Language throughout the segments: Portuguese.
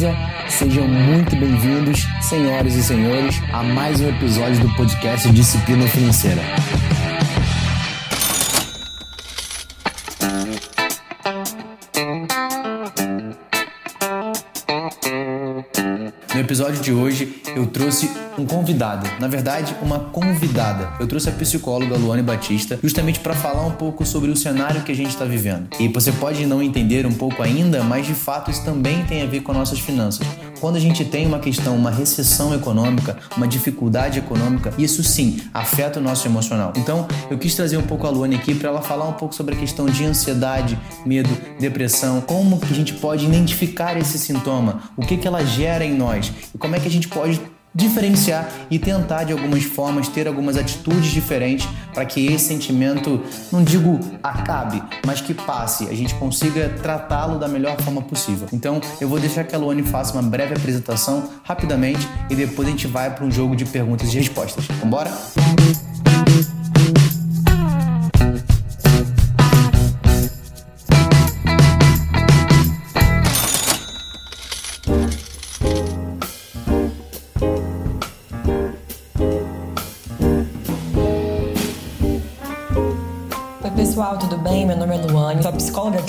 beleza? Sejam muito bem-vindos, senhoras e senhores, a mais um episódio do podcast Disciplina Financeira. No episódio de hoje eu trouxe um convidado, na verdade, uma convidada. Eu trouxe a psicóloga Luane Batista justamente para falar um pouco sobre o cenário que a gente está vivendo. E você pode não entender um pouco ainda, mas de fato isso também tem a ver com nossas finanças. Quando a gente tem uma questão, uma recessão econômica, uma dificuldade econômica, isso sim afeta o nosso emocional. Então, eu quis trazer um pouco a Luane aqui para ela falar um pouco sobre a questão de ansiedade, medo, depressão, como que a gente pode identificar esse sintoma, o que que ela gera em nós e como é que a gente pode diferenciar e tentar de algumas formas ter algumas atitudes diferentes para que esse sentimento, não digo acabe, mas que passe, a gente consiga tratá-lo da melhor forma possível. Então, eu vou deixar que a Luane faça uma breve apresentação rapidamente e depois a gente vai para um jogo de perguntas e respostas. Vambora? Música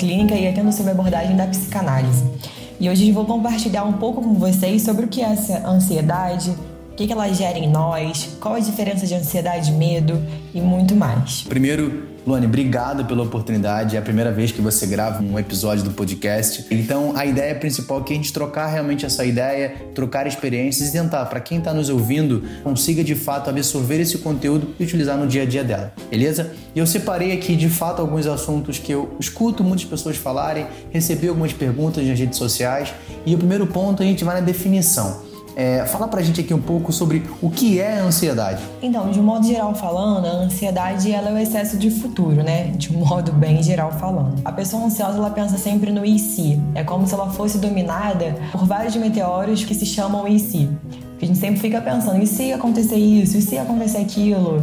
clínica e atendo sobre a abordagem da psicanálise. E hoje vou compartilhar um pouco com vocês sobre o que é essa ansiedade, o que ela gera em nós, qual a diferença de ansiedade medo e muito mais. Primeiro, Luane, obrigado pela oportunidade. É a primeira vez que você grava um episódio do podcast. Então, a ideia principal é que a gente trocar realmente essa ideia, trocar experiências e tentar, para quem está nos ouvindo, consiga de fato absorver esse conteúdo e utilizar no dia a dia dela, beleza? E eu separei aqui de fato alguns assuntos que eu escuto muitas pessoas falarem, recebi algumas perguntas nas redes sociais. E o primeiro ponto a gente vai na definição. É, fala pra gente aqui um pouco sobre o que é a ansiedade. Então, de um modo geral falando, a ansiedade ela é o excesso de futuro, né? De um modo bem geral falando. A pessoa ansiosa ela pensa sempre no e se. É como se ela fosse dominada por vários meteoros que se chamam e se. A gente sempre fica pensando, e se acontecer isso? E se acontecer aquilo?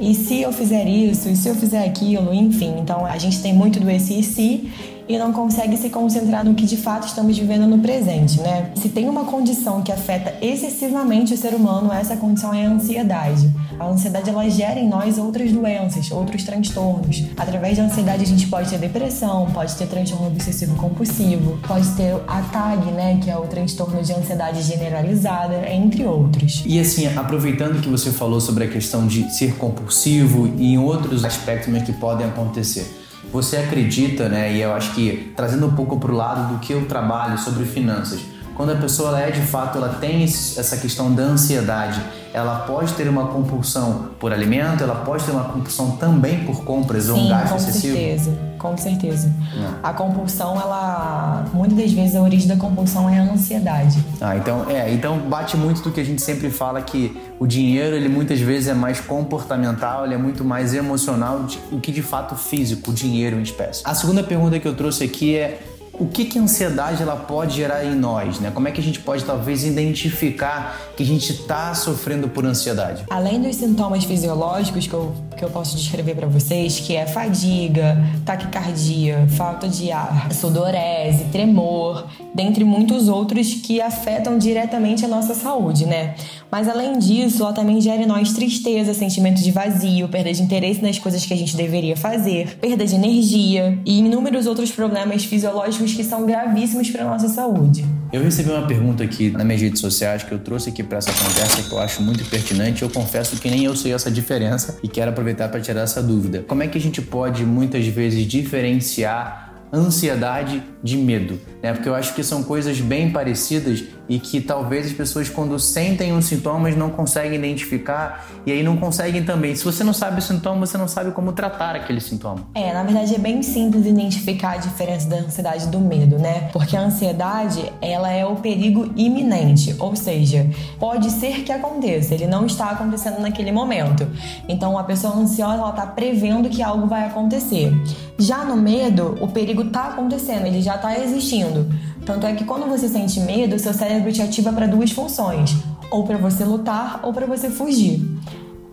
E se eu fizer isso? E se eu fizer aquilo? Enfim, então a gente tem muito do esse e se e não consegue se concentrar no que de fato estamos vivendo no presente, né? Se tem uma condição que afeta excessivamente o ser humano, essa condição é a ansiedade. A ansiedade ela gera em nós outras doenças, outros transtornos. Através da ansiedade a gente pode ter depressão, pode ter transtorno obsessivo compulsivo, pode ter a TAG, né, que é o transtorno de ansiedade generalizada, entre outros. E assim, aproveitando que você falou sobre a questão de ser compulsivo e em outros aspectos que podem acontecer. Você acredita, né? E eu acho que trazendo um pouco para o lado do que eu trabalho sobre finanças, quando a pessoa é de fato, ela tem essa questão da ansiedade, ela pode ter uma compulsão por alimento, ela pode ter uma compulsão também por compras Sim, ou um gasto com excessivo? Certeza, com certeza. É. A compulsão, ela. Muitas das vezes a origem da compulsão é a ansiedade. Ah, então é, então bate muito do que a gente sempre fala que o dinheiro, ele muitas vezes é mais comportamental, ele é muito mais emocional do que de fato físico, o dinheiro em espécie. A segunda pergunta que eu trouxe aqui é o que, que a ansiedade ela pode gerar em nós, né? Como é que a gente pode talvez identificar que a gente está sofrendo por ansiedade? Além dos sintomas fisiológicos que eu, que eu posso descrever para vocês, que é fadiga, taquicardia, falta de ar, sudorese, tremor, dentre muitos outros que afetam diretamente a nossa saúde, né? Mas além disso, ela também gera em nós tristeza, sentimento de vazio, perda de interesse nas coisas que a gente deveria fazer, perda de energia e inúmeros outros problemas fisiológicos que são gravíssimos para nossa saúde. Eu recebi uma pergunta aqui nas minhas redes sociais que eu trouxe aqui para essa conversa que eu acho muito pertinente. Eu confesso que nem eu sei essa diferença e quero aproveitar para tirar essa dúvida. Como é que a gente pode muitas vezes diferenciar ansiedade de medo, né? Porque eu acho que são coisas bem parecidas e que talvez as pessoas quando sentem os sintomas não conseguem identificar e aí não conseguem também. Se você não sabe o sintoma, você não sabe como tratar aquele sintoma. É, na verdade é bem simples identificar a diferença da ansiedade do medo, né? Porque a ansiedade, ela é o perigo iminente, ou seja, pode ser que aconteça, ele não está acontecendo naquele momento. Então a pessoa ansiosa, ela está prevendo que algo vai acontecer. Já no medo, o perigo está acontecendo, ele já está existindo. Tanto é que quando você sente medo, seu cérebro te ativa para duas funções: ou para você lutar ou para você fugir.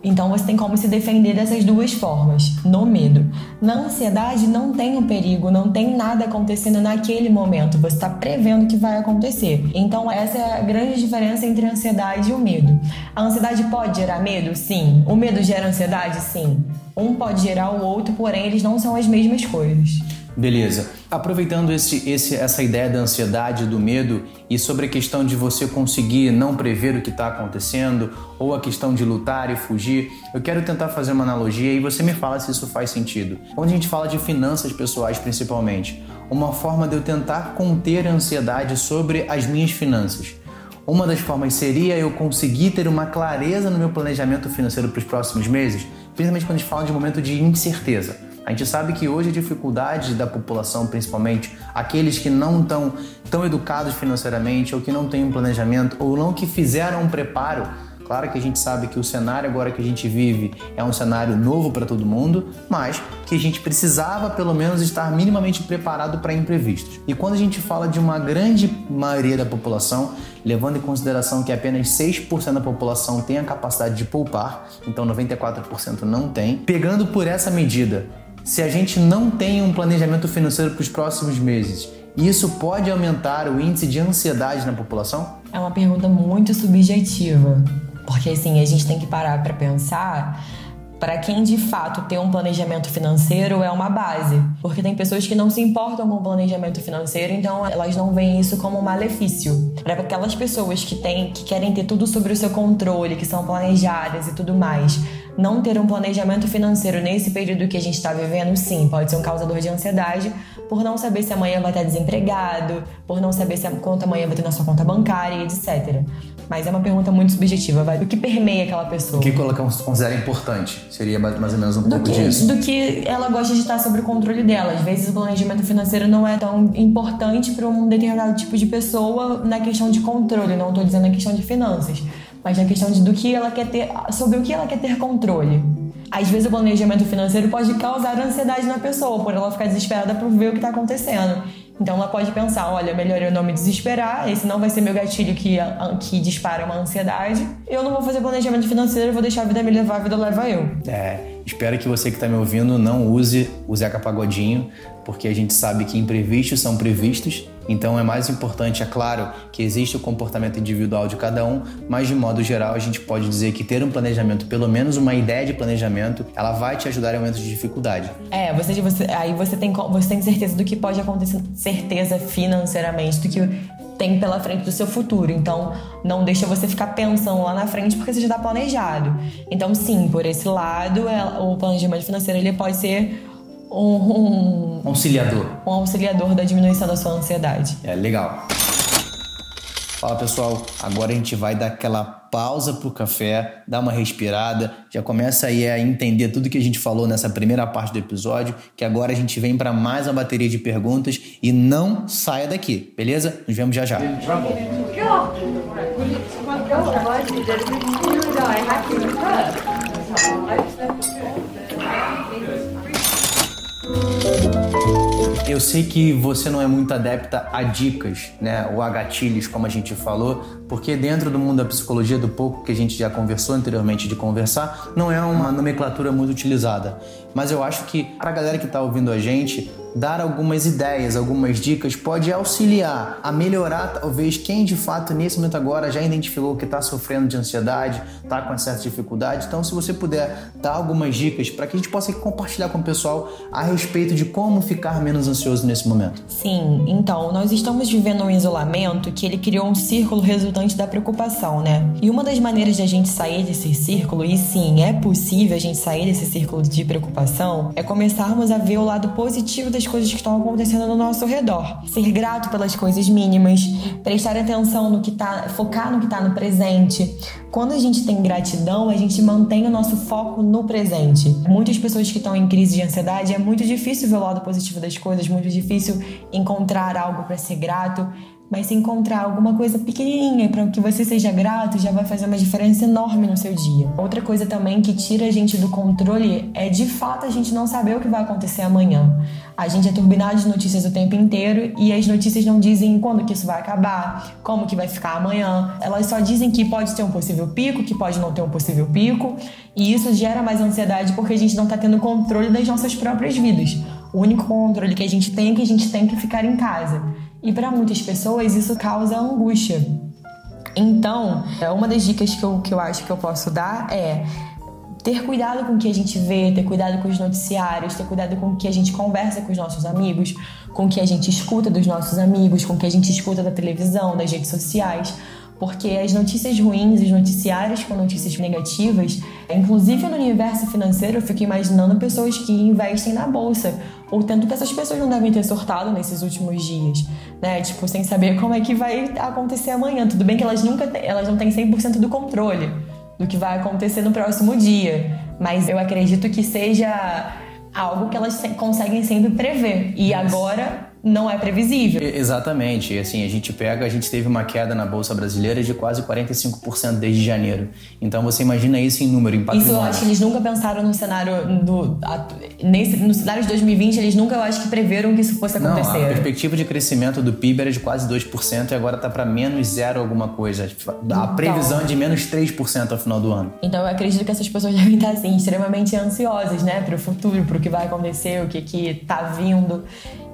Então você tem como se defender dessas duas formas, no medo. Na ansiedade não tem um perigo, não tem nada acontecendo naquele momento, você está prevendo o que vai acontecer. Então essa é a grande diferença entre a ansiedade e o medo. A ansiedade pode gerar medo? Sim. O medo gera ansiedade? Sim. Um pode gerar o outro, porém eles não são as mesmas coisas. Beleza. Aproveitando esse, esse, essa ideia da ansiedade, do medo e sobre a questão de você conseguir não prever o que está acontecendo ou a questão de lutar e fugir, eu quero tentar fazer uma analogia e você me fala se isso faz sentido. Quando a gente fala de finanças pessoais, principalmente, uma forma de eu tentar conter a ansiedade sobre as minhas finanças. Uma das formas seria eu conseguir ter uma clareza no meu planejamento financeiro para os próximos meses, principalmente quando a gente fala de momento de incerteza. A gente sabe que hoje a dificuldade da população, principalmente aqueles que não estão tão educados financeiramente, ou que não têm um planejamento, ou não que fizeram um preparo. Claro que a gente sabe que o cenário agora que a gente vive é um cenário novo para todo mundo, mas que a gente precisava pelo menos estar minimamente preparado para imprevistos. E quando a gente fala de uma grande maioria da população, levando em consideração que apenas 6% da população tem a capacidade de poupar, então 94% não tem, pegando por essa medida, se a gente não tem um planejamento financeiro para os próximos meses, isso pode aumentar o índice de ansiedade na população? É uma pergunta muito subjetiva, porque assim, a gente tem que parar para pensar para quem de fato tem um planejamento financeiro é uma base, porque tem pessoas que não se importam com planejamento financeiro, então elas não veem isso como um malefício. Para aquelas pessoas que têm que querem ter tudo sobre o seu controle, que são planejadas e tudo mais, não ter um planejamento financeiro nesse período que a gente está vivendo, sim, pode ser um causador de ansiedade, por não saber se amanhã vai estar desempregado, por não saber se a conta amanhã vai ter na sua conta bancária, etc. Mas é uma pergunta muito subjetiva, vai do que permeia aquela pessoa. O que ela considera importante? Seria mais ou menos um do pouco que, disso. Do que ela gosta de estar sob o controle dela. Às vezes o planejamento financeiro não é tão importante para um determinado tipo de pessoa na questão de controle, não estou dizendo na questão de finanças, mas na questão de do que ela quer ter, sobre o que ela quer ter controle. Às vezes o planejamento financeiro pode causar ansiedade na pessoa, por ela ficar desesperada por ver o que está acontecendo. Então ela pode pensar, olha, melhor eu não me desesperar, esse não vai ser meu gatilho que, que dispara uma ansiedade. Eu não vou fazer planejamento financeiro, vou deixar a vida me levar, a vida leva eu. É, espero que você que está me ouvindo não use o Zeca Pagodinho, porque a gente sabe que imprevistos são previstos então é mais importante, é claro, que existe o comportamento individual de cada um, mas de modo geral a gente pode dizer que ter um planejamento, pelo menos uma ideia de planejamento, ela vai te ajudar em momentos de dificuldade. É, você, você, aí você tem, você tem certeza do que pode acontecer, certeza financeiramente, do que tem pela frente do seu futuro. Então, não deixa você ficar pensando lá na frente porque você já está planejado. Então, sim, por esse lado, é, o planejamento financeiro ele pode ser um, um auxiliador. Um auxiliador da diminuição da sua ansiedade. É legal. Fala pessoal, agora a gente vai dar aquela pausa pro café, dar uma respirada, já começa aí a entender tudo que a gente falou nessa primeira parte do episódio, que agora a gente vem para mais uma bateria de perguntas e não saia daqui, beleza? Nos vemos já já. Eu sei que você não é muito adepta a dicas, né, ou a gatilhos, como a gente falou, porque dentro do mundo da psicologia, do pouco que a gente já conversou anteriormente de conversar, não é uma nomenclatura muito utilizada. Mas eu acho que para a galera que está ouvindo a gente, dar algumas ideias, algumas dicas pode auxiliar a melhorar talvez quem de fato nesse momento agora já identificou que está sofrendo de ansiedade, está com certa dificuldade. Então, se você puder dar algumas dicas para que a gente possa compartilhar com o pessoal a respeito de como ficar menos ansioso nesse momento. Sim, então nós estamos vivendo um isolamento que ele criou um círculo resultante da preocupação, né? E uma das maneiras de a gente sair desse círculo, e sim, é possível a gente sair desse círculo de preocupação, é começarmos a ver o lado positivo das coisas que estão acontecendo no nosso redor. Ser grato pelas coisas mínimas, prestar atenção no que tá, focar no que está no presente. Quando a gente tem gratidão, a gente mantém o nosso foco no presente. Muitas pessoas que estão em crise de ansiedade é muito difícil ver o lado positivo das coisas, muito difícil encontrar algo para ser grato. Mas se encontrar alguma coisa pequenininha para que você seja grato, já vai fazer uma diferença enorme no seu dia. Outra coisa também que tira a gente do controle é de fato a gente não saber o que vai acontecer amanhã. A gente é turbinado de notícias o tempo inteiro e as notícias não dizem quando que isso vai acabar, como que vai ficar amanhã. Elas só dizem que pode ter um possível pico, que pode não ter um possível pico, e isso gera mais ansiedade porque a gente não está tendo controle das nossas próprias vidas. O único controle que a gente tem é que a gente tem que ficar em casa. E para muitas pessoas isso causa angústia. Então, é uma das dicas que eu, que eu acho que eu posso dar é ter cuidado com o que a gente vê, ter cuidado com os noticiários, ter cuidado com o que a gente conversa com os nossos amigos, com o que a gente escuta dos nossos amigos, com o que a gente escuta da televisão, das redes sociais porque as notícias ruins, os noticiários com notícias negativas, inclusive no universo financeiro, eu fico imaginando pessoas que investem na bolsa, ou tanto que essas pessoas não devem ter sortado nesses últimos dias, né? Tipo, sem saber como é que vai acontecer amanhã. Tudo bem que elas nunca elas não têm 100% do controle do que vai acontecer no próximo dia, mas eu acredito que seja algo que elas conseguem sempre prever. E agora não é previsível. Exatamente. Assim, a gente pega, a gente teve uma queda na bolsa brasileira de quase 45% desde janeiro. Então você imagina isso em número, em patrimônio. Isso eu acho que eles nunca pensaram no cenário do nesse no cenário de 2020, eles nunca eu acho que preveram que isso fosse acontecer. Não, a perspectiva de crescimento do PIB era de quase 2% e agora está para menos zero alguma coisa. A então, previsão é de menos 3% ao final do ano. Então eu acredito que essas pessoas devem estar assim extremamente ansiosas, né, para o futuro, para o que vai acontecer, o que que tá vindo.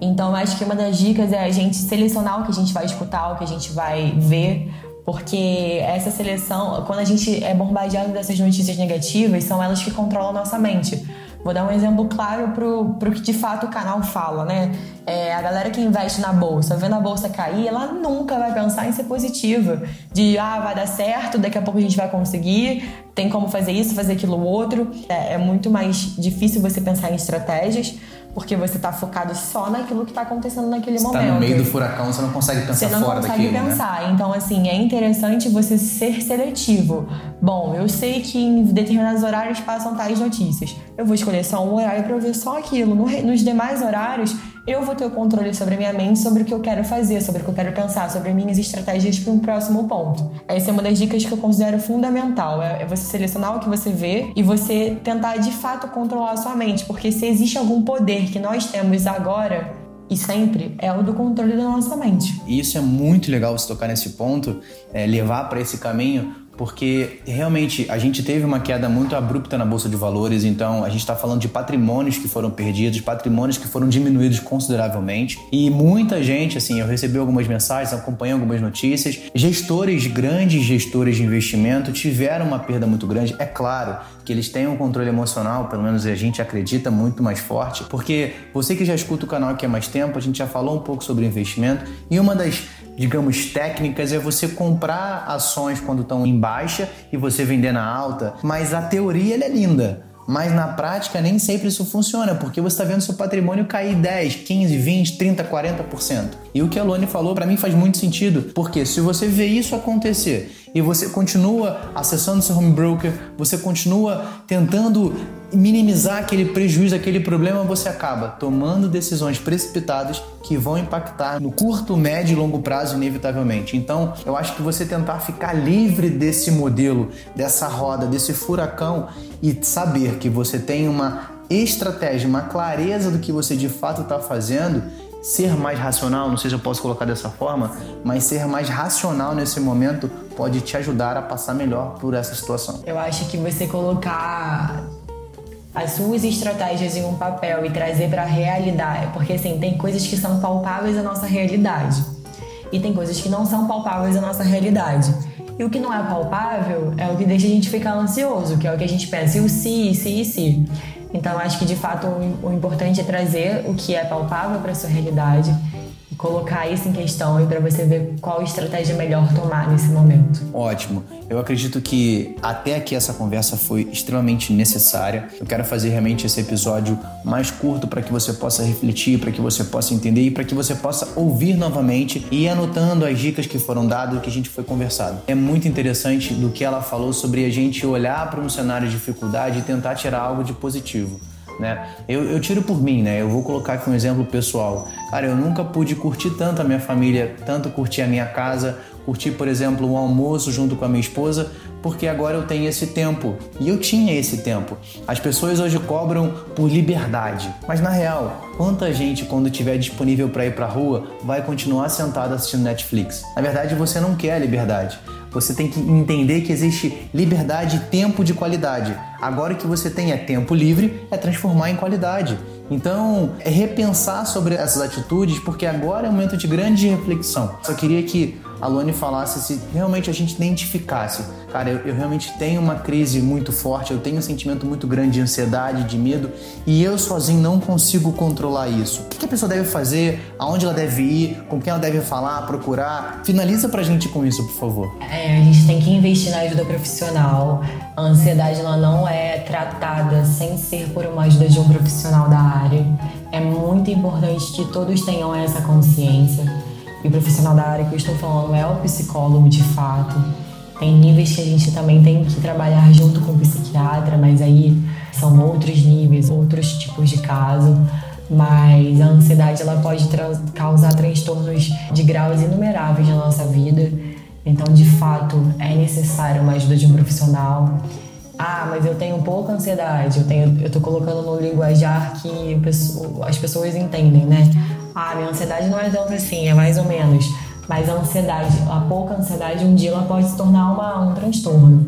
Então, acho que uma das dicas é a gente selecionar o que a gente vai escutar, o que a gente vai ver, porque essa seleção, quando a gente é bombardeado dessas notícias negativas, são elas que controlam a nossa mente. Vou dar um exemplo claro pro, pro que de fato o canal fala, né? É, a galera que investe na bolsa, vendo a bolsa cair, ela nunca vai pensar em ser positiva. De, ah, vai dar certo, daqui a pouco a gente vai conseguir, tem como fazer isso, fazer aquilo outro. É, é muito mais difícil você pensar em estratégias porque você está focado só naquilo que está acontecendo naquele você momento. Tá no meio do furacão, você não consegue pensar fora daquilo. Você não consegue né? pensar. Né? Então, assim, é interessante você ser seletivo. Bom, eu sei que em determinados horários passam tais notícias. Eu vou escolher só um horário para ver só aquilo. nos demais horários, eu vou ter o controle sobre a minha mente, sobre o que eu quero fazer, sobre o que eu quero pensar, sobre minhas estratégias para um próximo ponto. Essa é uma das dicas que eu considero fundamental. É, é você selecionar o que você vê e você tentar de fato controlar a sua mente, porque se existe algum poder que nós temos agora e sempre é o do controle da nossa mente. Isso é muito legal você tocar nesse ponto, é, levar para esse caminho, porque realmente a gente teve uma queda muito abrupta na bolsa de valores, então a gente está falando de patrimônios que foram perdidos, patrimônios que foram diminuídos consideravelmente e muita gente, assim, eu recebi algumas mensagens, acompanhei algumas notícias, gestores, grandes gestores de investimento tiveram uma perda muito grande. É claro que eles têm um controle emocional, pelo menos a gente acredita muito mais forte, porque você que já escuta o canal aqui há mais tempo, a gente já falou um pouco sobre investimento e uma das digamos, técnicas é você comprar ações quando estão em baixa e você vender na alta, mas a teoria é linda. Mas na prática nem sempre isso funciona, porque você está vendo seu patrimônio cair 10, 15, 20, 30, 40%. E o que a Lone falou para mim faz muito sentido, porque se você vê isso acontecer e você continua acessando seu home broker, você continua tentando minimizar aquele prejuízo, aquele problema, você acaba tomando decisões precipitadas que vão impactar no curto, médio e longo prazo, inevitavelmente. Então, eu acho que você tentar ficar livre desse modelo, dessa roda, desse furacão e saber que você tem uma estratégia, uma clareza do que você de fato está fazendo, ser mais racional, não sei se eu posso colocar dessa forma, mas ser mais racional nesse momento pode te ajudar a passar melhor por essa situação. Eu acho que você colocar as suas estratégias em um papel e trazer para a realidade, porque assim, tem coisas que são palpáveis à nossa realidade e tem coisas que não são palpáveis à nossa realidade. E o que não é palpável é o que deixa a gente ficar ansioso, que é o que a gente pensa, e o e se, e. Então acho que de fato o importante é trazer o que é palpável para sua realidade colocar isso em questão e para você ver qual estratégia melhor tomar nesse momento. Ótimo. Eu acredito que até aqui essa conversa foi extremamente necessária. Eu quero fazer realmente esse episódio mais curto para que você possa refletir, para que você possa entender e para que você possa ouvir novamente e ir anotando as dicas que foram dadas, que a gente foi conversado. É muito interessante do que ela falou sobre a gente olhar para um cenário de dificuldade e tentar tirar algo de positivo. Né? Eu, eu tiro por mim, né? Eu vou colocar aqui um exemplo pessoal. Cara, eu nunca pude curtir tanto a minha família, tanto curtir a minha casa, curtir, por exemplo, um almoço junto com a minha esposa, porque agora eu tenho esse tempo. E eu tinha esse tempo. As pessoas hoje cobram por liberdade, mas na real, quanta gente quando estiver disponível para ir para rua vai continuar sentado assistindo Netflix? Na verdade, você não quer a liberdade. Você tem que entender que existe liberdade e tempo de qualidade. Agora que você tem é tempo livre, é transformar em qualidade. Então, é repensar sobre essas atitudes, porque agora é um momento de grande reflexão. Só queria que a falasse se realmente a gente identificasse. Cara, eu, eu, realmente tenho uma crise muito forte, eu tenho um sentimento muito grande de ansiedade, de medo, e eu sozinho não consigo controlar isso. O que a pessoa deve fazer? Aonde ela deve ir? Com quem ela deve falar, procurar? Finaliza pra gente com isso, por favor. É, a gente tem que investir na ajuda profissional. A ansiedade ela não é tratada sem ser por uma ajuda de um profissional da área. É muito importante que todos tenham essa consciência e profissional da área que eu estou falando é o psicólogo de fato. Tem níveis que a gente também tem que trabalhar junto com o psiquiatra, mas aí são outros níveis, outros tipos de caso. Mas a ansiedade ela pode tra causar transtornos de graus inumeráveis na nossa vida. Então, de fato, é necessário uma ajuda de um profissional. Ah, mas eu tenho pouca ansiedade. Eu tenho, eu tô colocando no linguajar que as pessoas entendem, né? Ah, minha ansiedade não é tanto assim, é mais ou menos. Mas a ansiedade, a pouca ansiedade, um dia ela pode se tornar uma, um transtorno.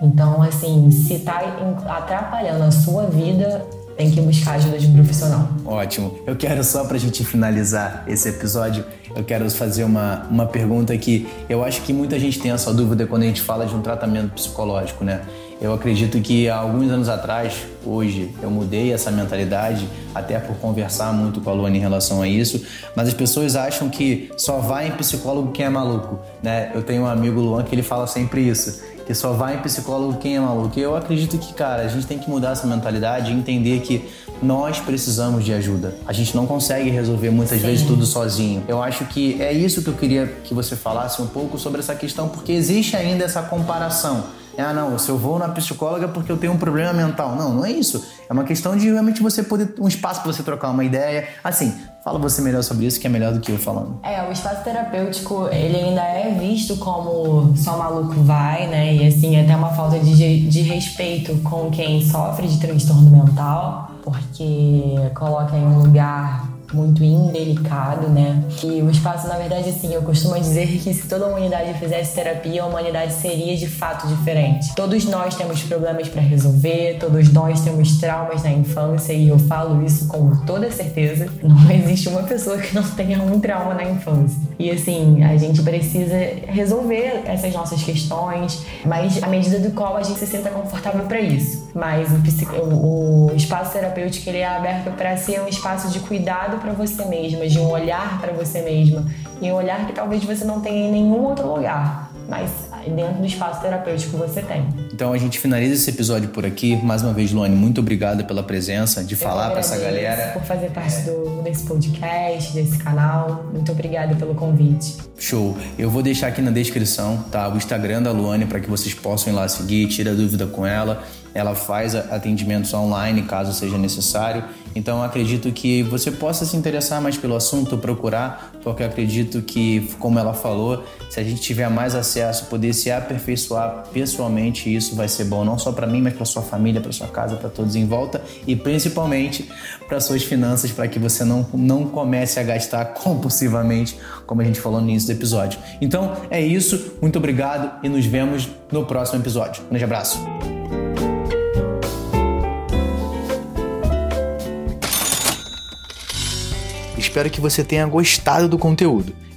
Então, assim, se está atrapalhando a sua vida, tem que buscar ajuda de um profissional. Ótimo. Eu quero só para a gente finalizar esse episódio, eu quero fazer uma, uma pergunta que eu acho que muita gente tem essa dúvida quando a gente fala de um tratamento psicológico, né? Eu acredito que há alguns anos atrás, hoje, eu mudei essa mentalidade, até por conversar muito com a Luana em relação a isso, mas as pessoas acham que só vai em psicólogo quem é maluco, né? Eu tenho um amigo Luan que ele fala sempre isso, que só vai em psicólogo quem é maluco. E eu acredito que, cara, a gente tem que mudar essa mentalidade e entender que nós precisamos de ajuda. A gente não consegue resolver muitas Sim. vezes tudo sozinho. Eu acho que é isso que eu queria que você falasse um pouco sobre essa questão, porque existe ainda essa comparação ah, não, se eu vou na psicóloga porque eu tenho um problema mental. Não, não é isso. É uma questão de realmente você poder. um espaço para você trocar uma ideia. Assim, fala você melhor sobre isso, que é melhor do que eu falando. É, o espaço terapêutico, ele ainda é visto como só maluco vai, né? E assim, é até uma falta de, de respeito com quem sofre de transtorno mental, porque coloca em um lugar muito indelicado, né? E o espaço, na verdade, assim, eu costumo dizer que se toda a humanidade fizesse terapia, a humanidade seria de fato diferente. Todos nós temos problemas para resolver, todos nós temos traumas na infância e eu falo isso com toda certeza. Não existe uma pessoa que não tenha um trauma na infância. E assim, a gente precisa resolver essas nossas questões, mas à medida do qual a gente se sinta confortável para isso. Mas o, o, o espaço terapêutico ele é aberto para ser um espaço de cuidado para você mesma, de um olhar para você mesma, e um olhar que talvez você não tenha em nenhum outro lugar, mas dentro do espaço terapêutico você tem. Então a gente finaliza esse episódio por aqui. Mais uma vez, Luane, muito obrigado pela presença, de Eu falar para essa galera. Por fazer parte do, desse podcast, desse canal. Muito obrigada pelo convite. Show. Eu vou deixar aqui na descrição, tá? O Instagram da Luane para que vocês possam ir lá seguir, tira dúvida com ela. Ela faz atendimentos online caso seja necessário. Então acredito que você possa se interessar mais pelo assunto, procurar, porque acredito que, como ela falou, se a gente tiver mais acesso, poder se aperfeiçoar pessoalmente, isso vai ser bom não só para mim, mas para sua família, para sua casa, para todos em volta e principalmente para suas finanças, para que você não, não comece a gastar compulsivamente, como a gente falou no início do episódio. Então é isso, muito obrigado e nos vemos no próximo episódio. Um grande abraço. Espero que você tenha gostado do conteúdo.